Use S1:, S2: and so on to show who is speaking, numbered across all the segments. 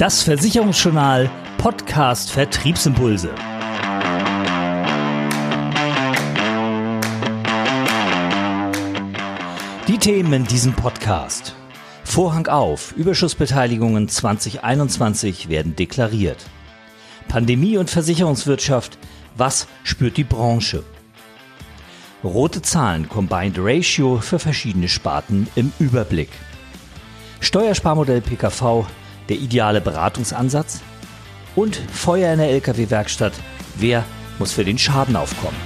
S1: Das Versicherungsjournal Podcast Vertriebsimpulse. Die Themen in diesem Podcast. Vorhang auf, Überschussbeteiligungen 2021 werden deklariert. Pandemie und Versicherungswirtschaft, was spürt die Branche? Rote Zahlen Combined Ratio für verschiedene Sparten im Überblick. Steuersparmodell PKV, der ideale Beratungsansatz und Feuer in der Lkw-Werkstatt, wer muss für den Schaden aufkommen.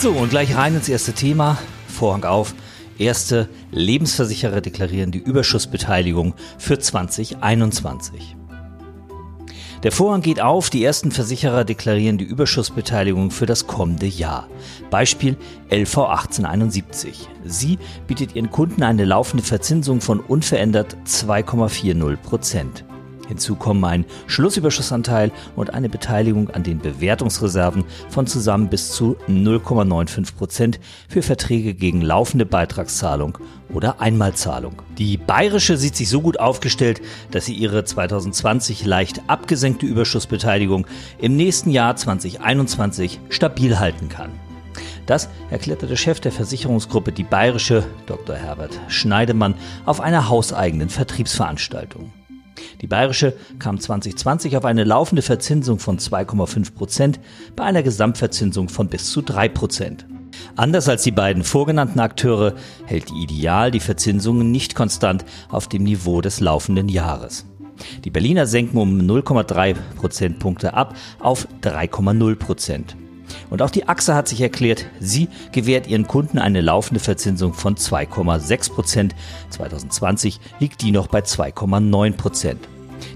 S1: So, und gleich rein ins erste Thema. Vorhang auf. Erste Lebensversicherer deklarieren die Überschussbeteiligung für 2021. Der Vorhang geht auf, die ersten Versicherer deklarieren die Überschussbeteiligung für das kommende Jahr. Beispiel LV 1871. Sie bietet ihren Kunden eine laufende Verzinsung von unverändert 2,40 Prozent. Hinzu kommen ein Schlussüberschussanteil und eine Beteiligung an den Bewertungsreserven von zusammen bis zu 0,95 Prozent für Verträge gegen laufende Beitragszahlung oder Einmalzahlung. Die Bayerische sieht sich so gut aufgestellt, dass sie ihre 2020 leicht abgesenkte Überschussbeteiligung im nächsten Jahr 2021 stabil halten kann. Das erklärte der Chef der Versicherungsgruppe Die Bayerische, Dr. Herbert Schneidemann, auf einer hauseigenen Vertriebsveranstaltung. Die Bayerische kam 2020 auf eine laufende Verzinsung von 2,5 Prozent bei einer Gesamtverzinsung von bis zu 3 Prozent. Anders als die beiden vorgenannten Akteure hält die Ideal die Verzinsungen nicht konstant auf dem Niveau des laufenden Jahres. Die Berliner senken um 0,3 Prozentpunkte ab auf 3,0 Prozent. Und auch die AXA hat sich erklärt, sie gewährt ihren Kunden eine laufende Verzinsung von 2,6 Prozent. 2020 liegt die noch bei 2,9 Prozent.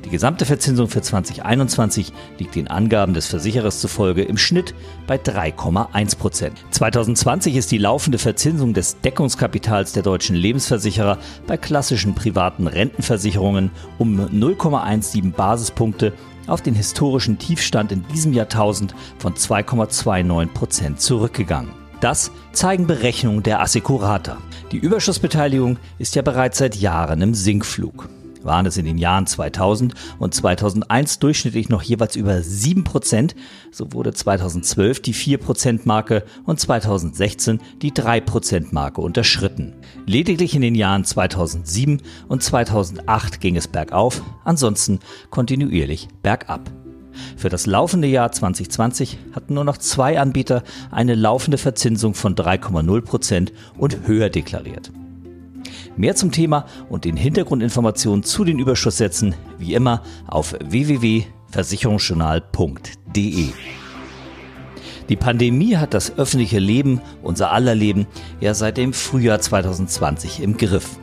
S1: Die gesamte Verzinsung für 2021 liegt den Angaben des Versicherers zufolge im Schnitt bei 3,1 Prozent. 2020 ist die laufende Verzinsung des Deckungskapitals der deutschen Lebensversicherer bei klassischen privaten Rentenversicherungen um 0,17 Basispunkte auf den historischen Tiefstand in diesem Jahrtausend von 2,29 Prozent zurückgegangen. Das zeigen Berechnungen der Assecurata. Die Überschussbeteiligung ist ja bereits seit Jahren im Sinkflug waren es in den Jahren 2000 und 2001 durchschnittlich noch jeweils über 7 Prozent. So wurde 2012 die 4 Prozent Marke und 2016 die 3 Prozent Marke unterschritten. Lediglich in den Jahren 2007 und 2008 ging es bergauf, ansonsten kontinuierlich bergab. Für das laufende Jahr 2020 hatten nur noch zwei Anbieter eine laufende Verzinsung von 3,0 Prozent und höher deklariert. Mehr zum Thema und den Hintergrundinformationen zu den Überschusssätzen wie immer auf www.versicherungsjournal.de. Die Pandemie hat das öffentliche Leben, unser aller Leben, ja seit dem Frühjahr 2020 im Griff.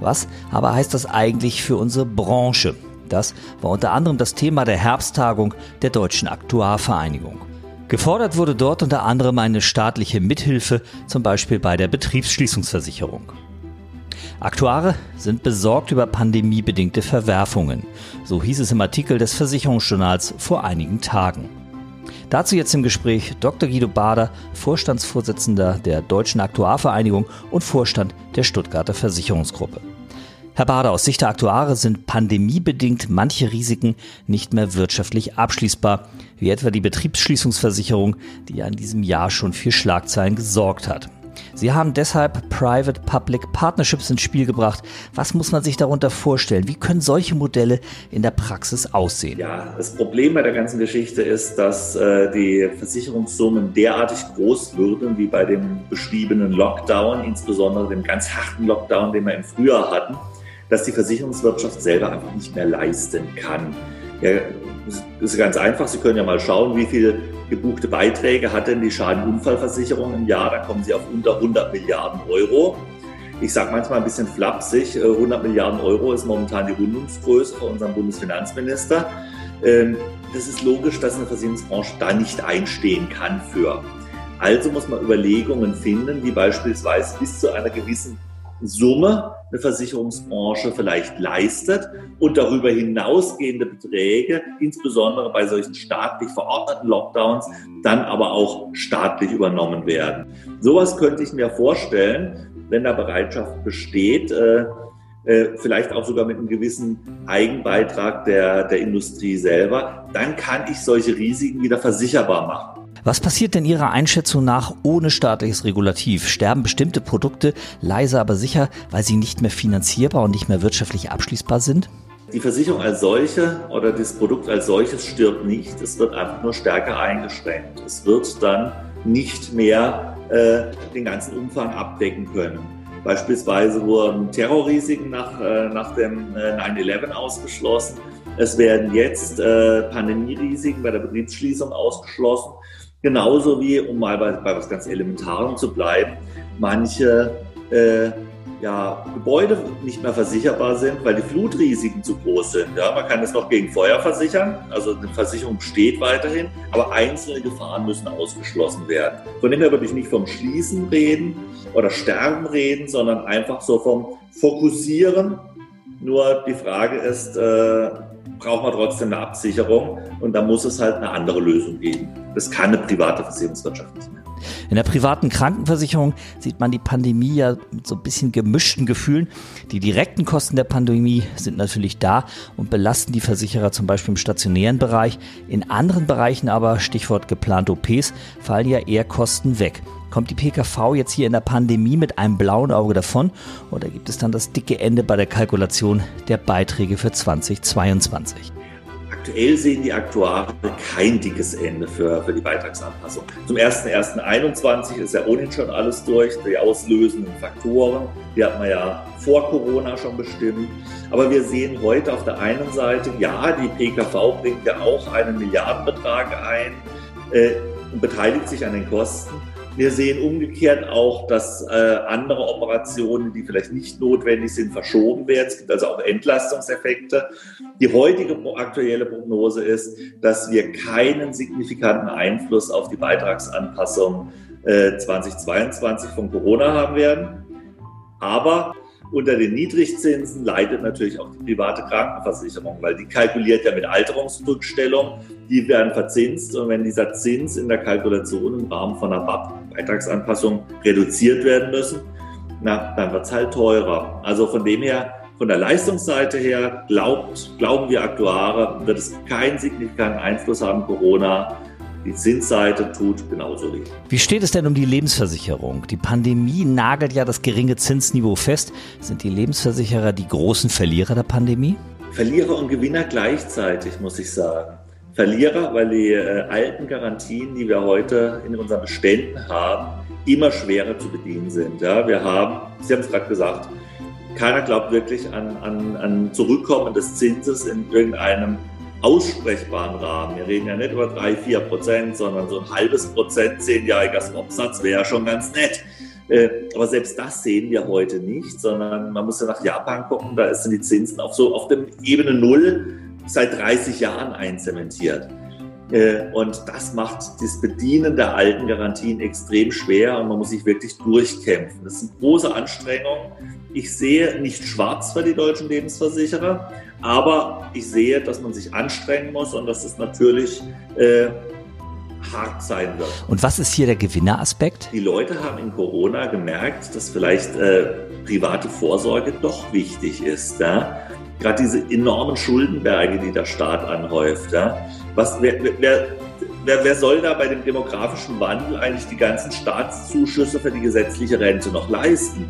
S1: Was aber heißt das eigentlich für unsere Branche? Das war unter anderem das Thema der Herbsttagung der Deutschen Aktuarvereinigung. Gefordert wurde dort unter anderem eine staatliche Mithilfe, zum Beispiel bei der Betriebsschließungsversicherung. Aktuare sind besorgt über pandemiebedingte Verwerfungen. So hieß es im Artikel des Versicherungsjournals vor einigen Tagen. Dazu jetzt im Gespräch Dr. Guido Bader, Vorstandsvorsitzender der Deutschen Aktuarvereinigung und Vorstand der Stuttgarter Versicherungsgruppe. Herr Bader, aus Sicht der Aktuare sind pandemiebedingt manche Risiken nicht mehr wirtschaftlich abschließbar, wie etwa die Betriebsschließungsversicherung, die ja in diesem Jahr schon für Schlagzeilen gesorgt hat. Sie haben deshalb Private-Public Partnerships ins Spiel gebracht. Was muss man sich darunter vorstellen? Wie können solche Modelle in der Praxis aussehen?
S2: Ja, das Problem bei der ganzen Geschichte ist, dass äh, die Versicherungssummen derartig groß würden wie bei dem beschriebenen Lockdown, insbesondere dem ganz harten Lockdown, den wir im Frühjahr hatten, dass die Versicherungswirtschaft selber einfach nicht mehr leisten kann. Ja, das ist ganz einfach. Sie können ja mal schauen, wie viel gebuchte Beiträge hat denn die Schadenunfallversicherung im Jahr? Da kommen Sie auf unter 100 Milliarden Euro. Ich sage manchmal ein bisschen flapsig, 100 äh, Milliarden Euro ist momentan die Rundungsgröße von unserem Bundesfinanzminister. Ähm, das ist logisch, dass eine Versicherungsbranche da nicht einstehen kann für. Also muss man Überlegungen finden, wie beispielsweise bis zu einer gewissen Summe eine Versicherungsbranche vielleicht leistet und darüber hinausgehende Beträge, insbesondere bei solchen staatlich verordneten Lockdowns, dann aber auch staatlich übernommen werden. Sowas könnte ich mir vorstellen, wenn da Bereitschaft besteht, äh, äh, vielleicht auch sogar mit einem gewissen Eigenbeitrag der, der Industrie selber, dann kann ich solche Risiken wieder versicherbar machen.
S1: Was passiert denn Ihrer Einschätzung nach ohne staatliches Regulativ? Sterben bestimmte Produkte leise aber sicher, weil sie nicht mehr finanzierbar und nicht mehr wirtschaftlich abschließbar sind?
S2: Die Versicherung als solche oder das Produkt als solches stirbt nicht. Es wird einfach nur stärker eingeschränkt. Es wird dann nicht mehr äh, den ganzen Umfang abdecken können. Beispielsweise wurden Terrorrisiken nach, äh, nach dem äh, 9-11 ausgeschlossen. Es werden jetzt äh, Pandemierisiken bei der Betriebsschließung ausgeschlossen. Genauso wie, um mal bei, bei was ganz Elementarem zu bleiben, manche äh, ja, Gebäude nicht mehr versicherbar sind, weil die Flutrisiken zu groß sind. Ja, man kann es noch gegen Feuer versichern, also eine Versicherung besteht weiterhin, aber einzelne Gefahren müssen ausgeschlossen werden. Von dem her würde ich nicht vom Schließen reden oder Sterben reden, sondern einfach so vom Fokussieren. Nur die Frage ist, äh, braucht man trotzdem eine Absicherung und da muss es halt eine andere Lösung geben. Das kann eine private Versicherungswirtschaft nicht mehr.
S1: In der privaten Krankenversicherung sieht man die Pandemie ja mit so ein bisschen gemischten Gefühlen. Die direkten Kosten der Pandemie sind natürlich da und belasten die Versicherer zum Beispiel im stationären Bereich. In anderen Bereichen aber, Stichwort geplante OPs, fallen ja eher Kosten weg. Kommt die PKV jetzt hier in der Pandemie mit einem blauen Auge davon oder gibt es dann das dicke Ende bei der Kalkulation der Beiträge für 2022?
S2: Aktuell sehen die Aktuare kein dickes Ende für, für die Beitragsanpassung. Zum 01.01.21 ist ja ohnehin schon alles durch, die auslösenden Faktoren. Die hat man ja vor Corona schon bestimmt. Aber wir sehen heute auf der einen Seite, ja, die PKV bringt ja auch einen Milliardenbetrag ein äh, und beteiligt sich an den Kosten. Wir sehen umgekehrt auch, dass äh, andere Operationen, die vielleicht nicht notwendig sind, verschoben werden. Es gibt also auch Entlastungseffekte. Die heutige aktuelle Prognose ist, dass wir keinen signifikanten Einfluss auf die Beitragsanpassung äh, 2022 von Corona haben werden. Aber unter den Niedrigzinsen leidet natürlich auch die private Krankenversicherung, weil die kalkuliert ja mit Alterungsrückstellung. Die werden verzinst und wenn dieser Zins in der Kalkulation im Rahmen von einer Beitragsanpassung reduziert werden müssen, na, dann wird es halt teurer. Also von dem her, von der Leistungsseite her, glaubt, glauben wir Aktuare, wird es keinen signifikanten Einfluss haben, Corona die Zinsseite tut genauso weh.
S1: Wie steht es denn um die Lebensversicherung? Die Pandemie nagelt ja das geringe Zinsniveau fest. Sind die Lebensversicherer die großen Verlierer der Pandemie?
S2: Verlierer und Gewinner gleichzeitig, muss ich sagen. Verlierer, weil die äh, alten Garantien, die wir heute in unseren Beständen haben, immer schwerer zu bedienen sind. Ja, wir haben, Sie haben es gerade gesagt, keiner glaubt wirklich an, an, an Zurückkommen des Zinses in irgendeinem aussprechbaren Rahmen. Wir reden ja nicht über drei, vier Prozent, sondern so ein halbes Prozent zehnjähriger Swapsatz wäre ja schon ganz nett. Äh, aber selbst das sehen wir heute nicht, sondern man muss ja nach Japan gucken, da sind die Zinsen auf so auf der Ebene Null seit 30 Jahren einzementiert. Äh, und das macht das Bedienen der alten Garantien extrem schwer und man muss sich wirklich durchkämpfen. Das ist eine große Anstrengung. Ich sehe nicht schwarz für die deutschen Lebensversicherer, aber ich sehe, dass man sich anstrengen muss und dass es natürlich äh, hart sein wird.
S1: Und was ist hier der Gewinneraspekt?
S2: Die Leute haben in Corona gemerkt, dass vielleicht äh, private Vorsorge doch wichtig ist. Ja? Gerade diese enormen Schuldenberge, die der Staat anhäuft. Ja? Was, wer, wer, wer, wer soll da bei dem demografischen Wandel eigentlich die ganzen Staatszuschüsse für die gesetzliche Rente noch leisten?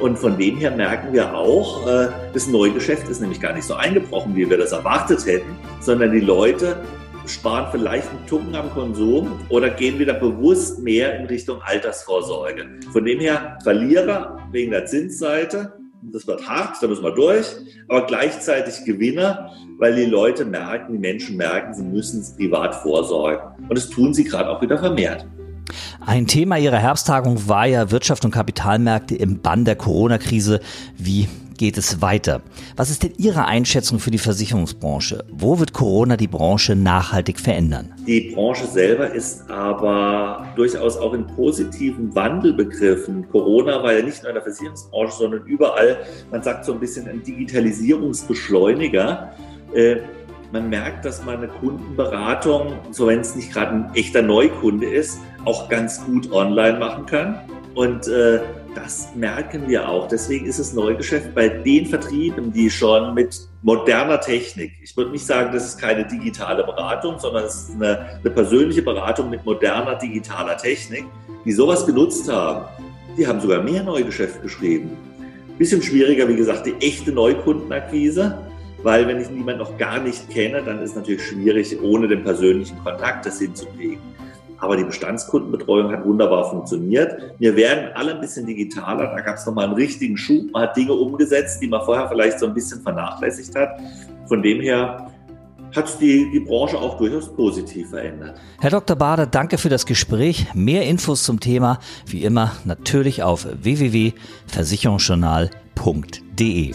S2: Und von dem her merken wir auch, äh, das Neugeschäft ist nämlich gar nicht so eingebrochen, wie wir das erwartet hätten, sondern die Leute sparen vielleicht einen Tucken am Konsum oder gehen wieder bewusst mehr in Richtung Altersvorsorge. Von dem her Verlierer wegen der Zinsseite, das wird hart, da müssen wir durch, aber gleichzeitig Gewinner, weil die Leute merken, die Menschen merken, sie müssen privat vorsorgen. Und das tun sie gerade auch wieder vermehrt.
S1: Ein Thema Ihrer Herbsttagung war ja Wirtschaft und Kapitalmärkte im Bann der Corona-Krise. Wie geht es weiter. Was ist denn Ihre Einschätzung für die Versicherungsbranche? Wo wird Corona die Branche nachhaltig verändern?
S2: Die Branche selber ist aber durchaus auch in positiven Wandel begriffen. Corona war ja nicht nur in der Versicherungsbranche, sondern überall, man sagt so ein bisschen ein Digitalisierungsbeschleuniger. Äh, man merkt, dass man eine Kundenberatung, so wenn es nicht gerade ein echter Neukunde ist, auch ganz gut online machen kann. Und äh, das merken wir auch. Deswegen ist es Neugeschäft bei den Vertrieben, die schon mit moderner Technik, ich würde nicht sagen, das ist keine digitale Beratung, sondern es ist eine, eine persönliche Beratung mit moderner digitaler Technik, die sowas genutzt haben, die haben sogar mehr Neugeschäft geschrieben. Bisschen schwieriger, wie gesagt, die echte Neukundenakquise, weil wenn ich niemanden noch gar nicht kenne, dann ist es natürlich schwierig, ohne den persönlichen Kontakt das hinzukriegen. Aber die Bestandskundenbetreuung hat wunderbar funktioniert. Wir werden alle ein bisschen digitaler. Da gab es nochmal einen richtigen Schub. Man hat Dinge umgesetzt, die man vorher vielleicht so ein bisschen vernachlässigt hat. Von dem her hat die, die Branche auch durchaus positiv verändert.
S1: Herr Dr. Bader, danke für das Gespräch. Mehr Infos zum Thema, wie immer, natürlich auf www.versicherungsjournal.de.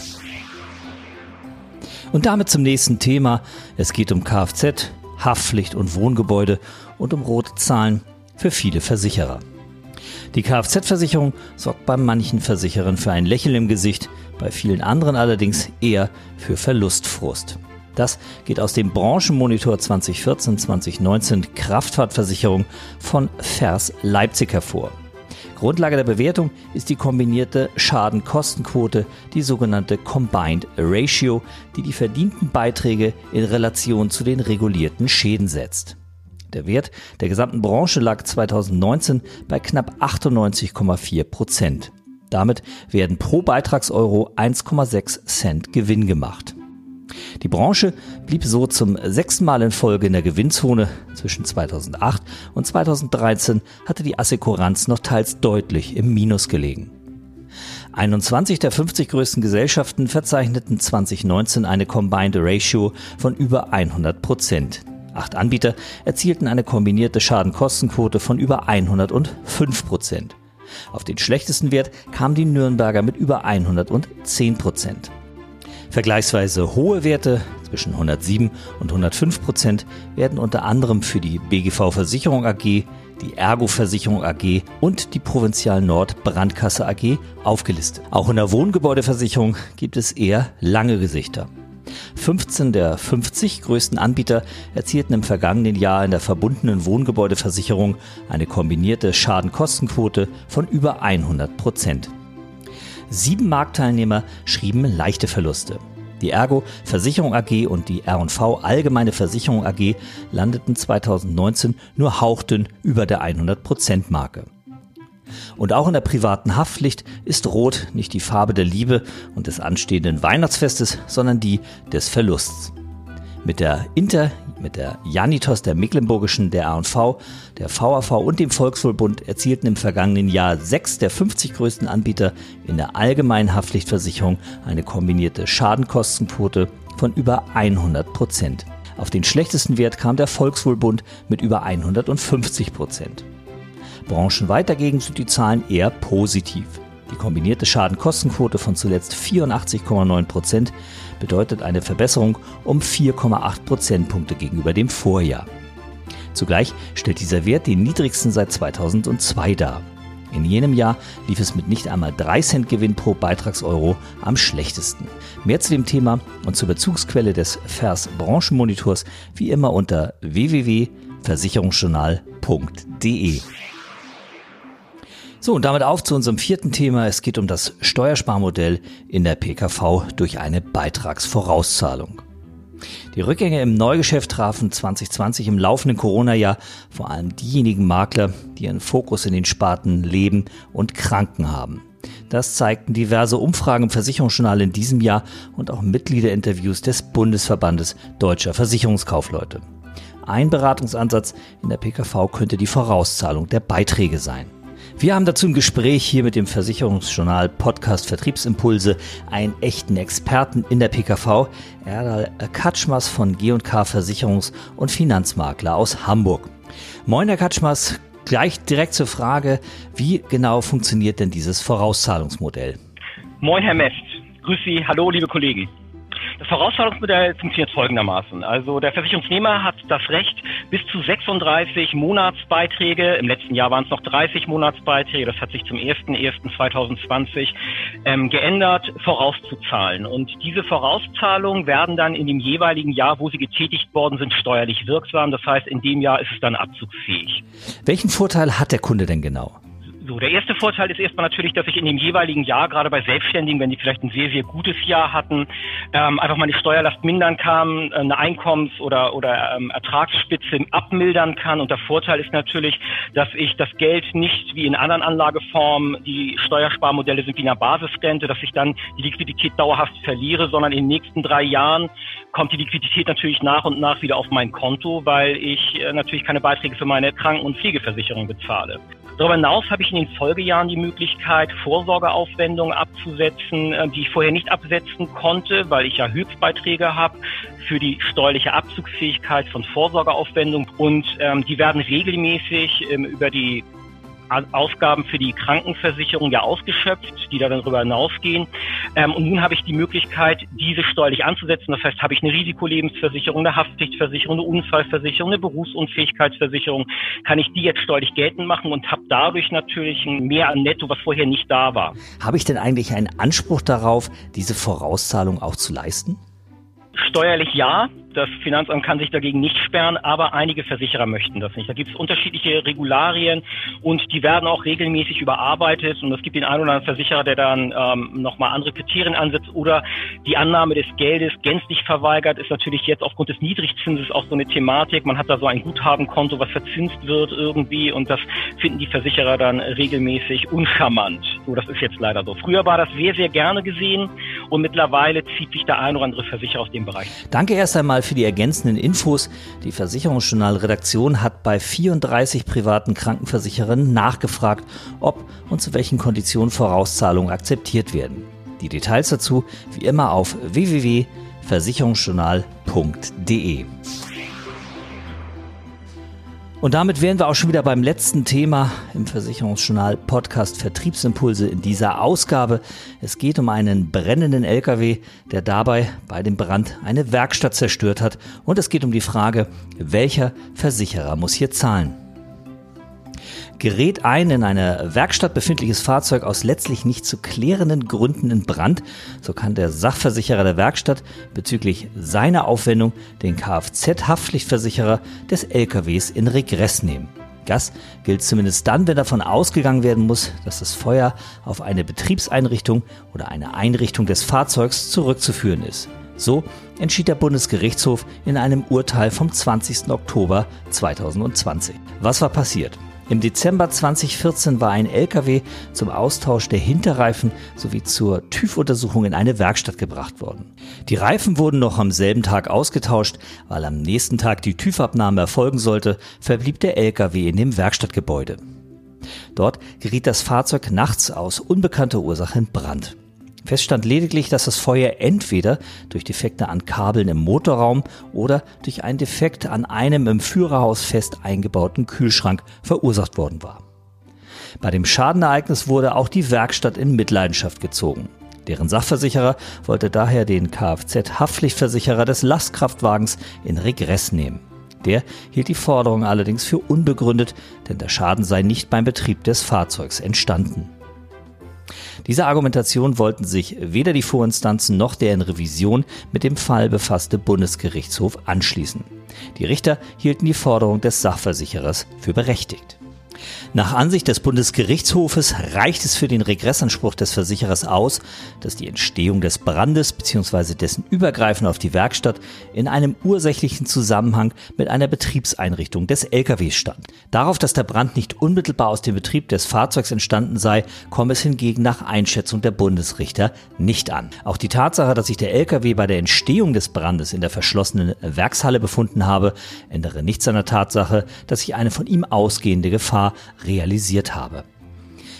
S1: Und damit zum nächsten Thema. Es geht um Kfz, Haftpflicht und Wohngebäude und um rote Zahlen für viele Versicherer. Die Kfz-Versicherung sorgt bei manchen Versicherern für ein Lächeln im Gesicht, bei vielen anderen allerdings eher für Verlustfrust. Das geht aus dem Branchenmonitor 2014-2019 Kraftfahrtversicherung von Vers Leipzig hervor. Grundlage der Bewertung ist die kombinierte Schadenkostenquote, die sogenannte Combined Ratio, die die verdienten Beiträge in Relation zu den regulierten Schäden setzt. Der Wert der gesamten Branche lag 2019 bei knapp 98,4 Prozent. Damit werden pro Beitragseuro 1,6 Cent Gewinn gemacht. Die Branche blieb so zum sechsten Mal in Folge in der Gewinnzone. Zwischen 2008 und 2013 hatte die Assekuranz noch teils deutlich im Minus gelegen. 21 der 50 größten Gesellschaften verzeichneten 2019 eine Combined Ratio von über 100 Prozent. Acht Anbieter erzielten eine kombinierte Schadenkostenquote von über 105 Prozent. Auf den schlechtesten Wert kam die Nürnberger mit über 110 Prozent. Vergleichsweise hohe Werte zwischen 107 und 105 Prozent werden unter anderem für die BGV Versicherung AG, die Ergo Versicherung AG und die Provinzial Nord Brandkasse AG aufgelistet. Auch in der Wohngebäudeversicherung gibt es eher lange Gesichter. 15 der 50 größten Anbieter erzielten im vergangenen Jahr in der verbundenen Wohngebäudeversicherung eine kombinierte Schadenkostenquote von über 100 Prozent. Sieben Marktteilnehmer schrieben leichte Verluste. Die Ergo Versicherung AG und die R&V Allgemeine Versicherung AG landeten 2019 nur hauchten über der 100%-Marke. Und auch in der privaten Haftpflicht ist Rot nicht die Farbe der Liebe und des anstehenden Weihnachtsfestes, sondern die des Verlusts. Mit der Inter, mit der Janitos der Mecklenburgischen, der A&V, der VAV und dem Volkswohlbund erzielten im vergangenen Jahr sechs der 50 größten Anbieter in der allgemeinen Haftpflichtversicherung eine kombinierte Schadenkostenquote von über 100 Prozent. Auf den schlechtesten Wert kam der Volkswohlbund mit über 150 Prozent. Branchenweit dagegen sind die Zahlen eher positiv. Die kombinierte Schadenkostenquote von zuletzt 84,9 Prozent bedeutet eine Verbesserung um 4,8 Prozentpunkte gegenüber dem Vorjahr. Zugleich stellt dieser Wert den niedrigsten seit 2002 dar. In jenem Jahr lief es mit nicht einmal 3 Cent Gewinn pro Beitragseuro am schlechtesten. Mehr zu dem Thema und zur Bezugsquelle des Vers Branchenmonitors wie immer unter www.versicherungsjournal.de. So, und damit auf zu unserem vierten Thema. Es geht um das Steuersparmodell in der PKV durch eine Beitragsvorauszahlung. Die Rückgänge im Neugeschäft trafen 2020 im laufenden Corona-Jahr vor allem diejenigen Makler, die ihren Fokus in den Sparten Leben und Kranken haben. Das zeigten diverse Umfragen im Versicherungsjournal in diesem Jahr und auch Mitgliederinterviews des Bundesverbandes deutscher Versicherungskaufleute. Ein Beratungsansatz in der PKV könnte die Vorauszahlung der Beiträge sein. Wir haben dazu im Gespräch hier mit dem Versicherungsjournal Podcast Vertriebsimpulse einen echten Experten in der PKV, Erdal Katschmas von G&K Versicherungs- und Finanzmakler aus Hamburg. Moin, Herr Katschmas. Gleich direkt zur Frage, wie genau funktioniert denn dieses Vorauszahlungsmodell?
S3: Moin, Herr Mest. Grüß Sie, hallo liebe Kollegen. Das Vorauszahlungsmodell funktioniert folgendermaßen. Also der Versicherungsnehmer hat das Recht, bis zu 36 Monatsbeiträge, im letzten Jahr waren es noch 30 Monatsbeiträge, das hat sich zum 01.01.2020 ähm, geändert, vorauszuzahlen. Und diese Vorauszahlungen werden dann in dem jeweiligen Jahr, wo sie getätigt worden sind, steuerlich wirksam. Das heißt, in dem Jahr ist es dann abzugsfähig.
S1: Welchen Vorteil hat der Kunde denn genau?
S3: So, der erste Vorteil ist erstmal natürlich, dass ich in dem jeweiligen Jahr, gerade bei Selbstständigen, wenn die vielleicht ein sehr, sehr gutes Jahr hatten, ähm, einfach meine Steuerlast mindern kann, eine Einkommens- oder, oder ähm, Ertragsspitze abmildern kann. Und der Vorteil ist natürlich, dass ich das Geld nicht wie in anderen Anlageformen, die Steuersparmodelle sind wie eine Basisrente, dass ich dann die Liquidität dauerhaft verliere, sondern in den nächsten drei Jahren kommt die Liquidität natürlich nach und nach wieder auf mein Konto, weil ich äh, natürlich keine Beiträge für meine Kranken- und Pflegeversicherung bezahle. Darüber hinaus habe ich in den Folgejahren die Möglichkeit, Vorsorgeaufwendungen abzusetzen, äh, die ich vorher nicht absetzen konnte, weil ich ja Höchstbeiträge habe für die steuerliche Abzugsfähigkeit von Vorsorgeaufwendungen. Und ähm, die werden regelmäßig ähm, über die Ausgaben für die Krankenversicherung ja ausgeschöpft, die da dann darüber hinausgehen. Ähm, und nun habe ich die Möglichkeit, diese steuerlich anzusetzen. Das heißt, habe ich eine Risikolebensversicherung, eine Haftpflichtversicherung, eine Unfallversicherung, eine Berufsunfähigkeitsversicherung, kann ich die jetzt steuerlich geltend machen und habe dadurch natürlich ein Mehr an Netto, was vorher nicht da war.
S1: Habe ich denn eigentlich einen Anspruch darauf, diese Vorauszahlung auch zu leisten?
S3: Steuerlich ja, das Finanzamt kann sich dagegen nicht sperren, aber einige Versicherer möchten das nicht. Da gibt es unterschiedliche Regularien und die werden auch regelmäßig überarbeitet und es gibt den einen oder anderen Versicherer, der dann ähm, nochmal andere Kriterien ansetzt oder die Annahme des Geldes gänzlich verweigert, ist natürlich jetzt aufgrund des Niedrigzinses auch so eine Thematik. Man hat da so ein Guthabenkonto, was verzinst wird irgendwie und das finden die Versicherer dann regelmäßig uncharmant. So, das ist jetzt leider so. Früher war das sehr, sehr gerne gesehen und mittlerweile zieht sich der ein oder andere Versicherer aus dem Bereich.
S1: Danke erst einmal Mal für die ergänzenden Infos. Die Versicherungsjournal-Redaktion hat bei 34 privaten Krankenversicherern nachgefragt, ob und zu welchen Konditionen Vorauszahlungen akzeptiert werden. Die Details dazu wie immer auf www.versicherungsjournal.de. Und damit wären wir auch schon wieder beim letzten Thema im Versicherungsjournal Podcast Vertriebsimpulse in dieser Ausgabe. Es geht um einen brennenden LKW, der dabei bei dem Brand eine Werkstatt zerstört hat. Und es geht um die Frage, welcher Versicherer muss hier zahlen? Gerät ein in einer Werkstatt befindliches Fahrzeug aus letztlich nicht zu klärenden Gründen in Brand, so kann der Sachversicherer der Werkstatt bezüglich seiner Aufwendung den Kfz-Haftpflichtversicherer des LKWs in Regress nehmen. Das gilt zumindest dann, wenn davon ausgegangen werden muss, dass das Feuer auf eine Betriebseinrichtung oder eine Einrichtung des Fahrzeugs zurückzuführen ist. So entschied der Bundesgerichtshof in einem Urteil vom 20. Oktober 2020. Was war passiert? Im Dezember 2014 war ein LKW zum Austausch der Hinterreifen sowie zur TÜV-Untersuchung in eine Werkstatt gebracht worden. Die Reifen wurden noch am selben Tag ausgetauscht, weil am nächsten Tag die TÜV-Abnahme erfolgen sollte, verblieb der LKW in dem Werkstattgebäude. Dort geriet das Fahrzeug nachts aus unbekannter Ursache in Brand. Fest stand lediglich, dass das Feuer entweder durch Defekte an Kabeln im Motorraum oder durch einen Defekt an einem im Führerhaus fest eingebauten Kühlschrank verursacht worden war. Bei dem Schadenereignis wurde auch die Werkstatt in Mitleidenschaft gezogen. Deren Sachversicherer wollte daher den Kfz-Haftpflichtversicherer des Lastkraftwagens in Regress nehmen. Der hielt die Forderung allerdings für unbegründet, denn der Schaden sei nicht beim Betrieb des Fahrzeugs entstanden. Dieser Argumentation wollten sich weder die Vorinstanzen noch der in Revision mit dem Fall befasste Bundesgerichtshof anschließen. Die Richter hielten die Forderung des Sachversicherers für berechtigt. Nach Ansicht des Bundesgerichtshofes reicht es für den Regressanspruch des Versicherers aus, dass die Entstehung des Brandes bzw. dessen Übergreifen auf die Werkstatt in einem ursächlichen Zusammenhang mit einer Betriebseinrichtung des LKWs stand. Darauf, dass der Brand nicht unmittelbar aus dem Betrieb des Fahrzeugs entstanden sei, komme es hingegen nach Einschätzung der Bundesrichter nicht an. Auch die Tatsache, dass sich der LKW bei der Entstehung des Brandes in der verschlossenen Werkshalle befunden habe, ändere nichts an der Tatsache, dass sich eine von ihm ausgehende Realisiert habe.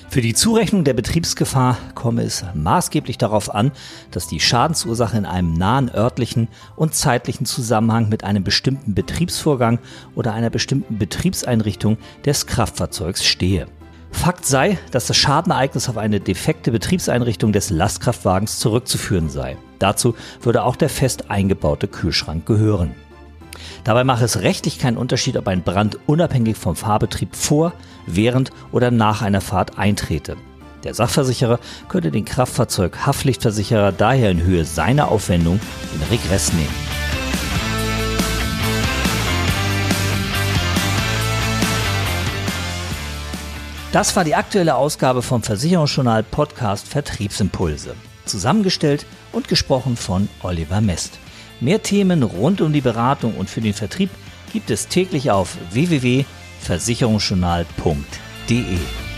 S1: Für die Zurechnung der Betriebsgefahr komme es maßgeblich darauf an, dass die Schadensursache in einem nahen örtlichen und zeitlichen Zusammenhang mit einem bestimmten Betriebsvorgang oder einer bestimmten Betriebseinrichtung des Kraftfahrzeugs stehe. Fakt sei, dass das Schadenereignis auf eine defekte Betriebseinrichtung des Lastkraftwagens zurückzuführen sei. Dazu würde auch der fest eingebaute Kühlschrank gehören. Dabei mache es rechtlich keinen Unterschied, ob ein Brand unabhängig vom Fahrbetrieb vor, während oder nach einer Fahrt eintrete. Der Sachversicherer könnte den Kraftfahrzeug-Haftpflichtversicherer daher in Höhe seiner Aufwendung in Regress nehmen. Das war die aktuelle Ausgabe vom Versicherungsjournal Podcast Vertriebsimpulse. Zusammengestellt und gesprochen von Oliver Mest. Mehr Themen rund um die Beratung und für den Vertrieb gibt es täglich auf www.versicherungsjournal.de.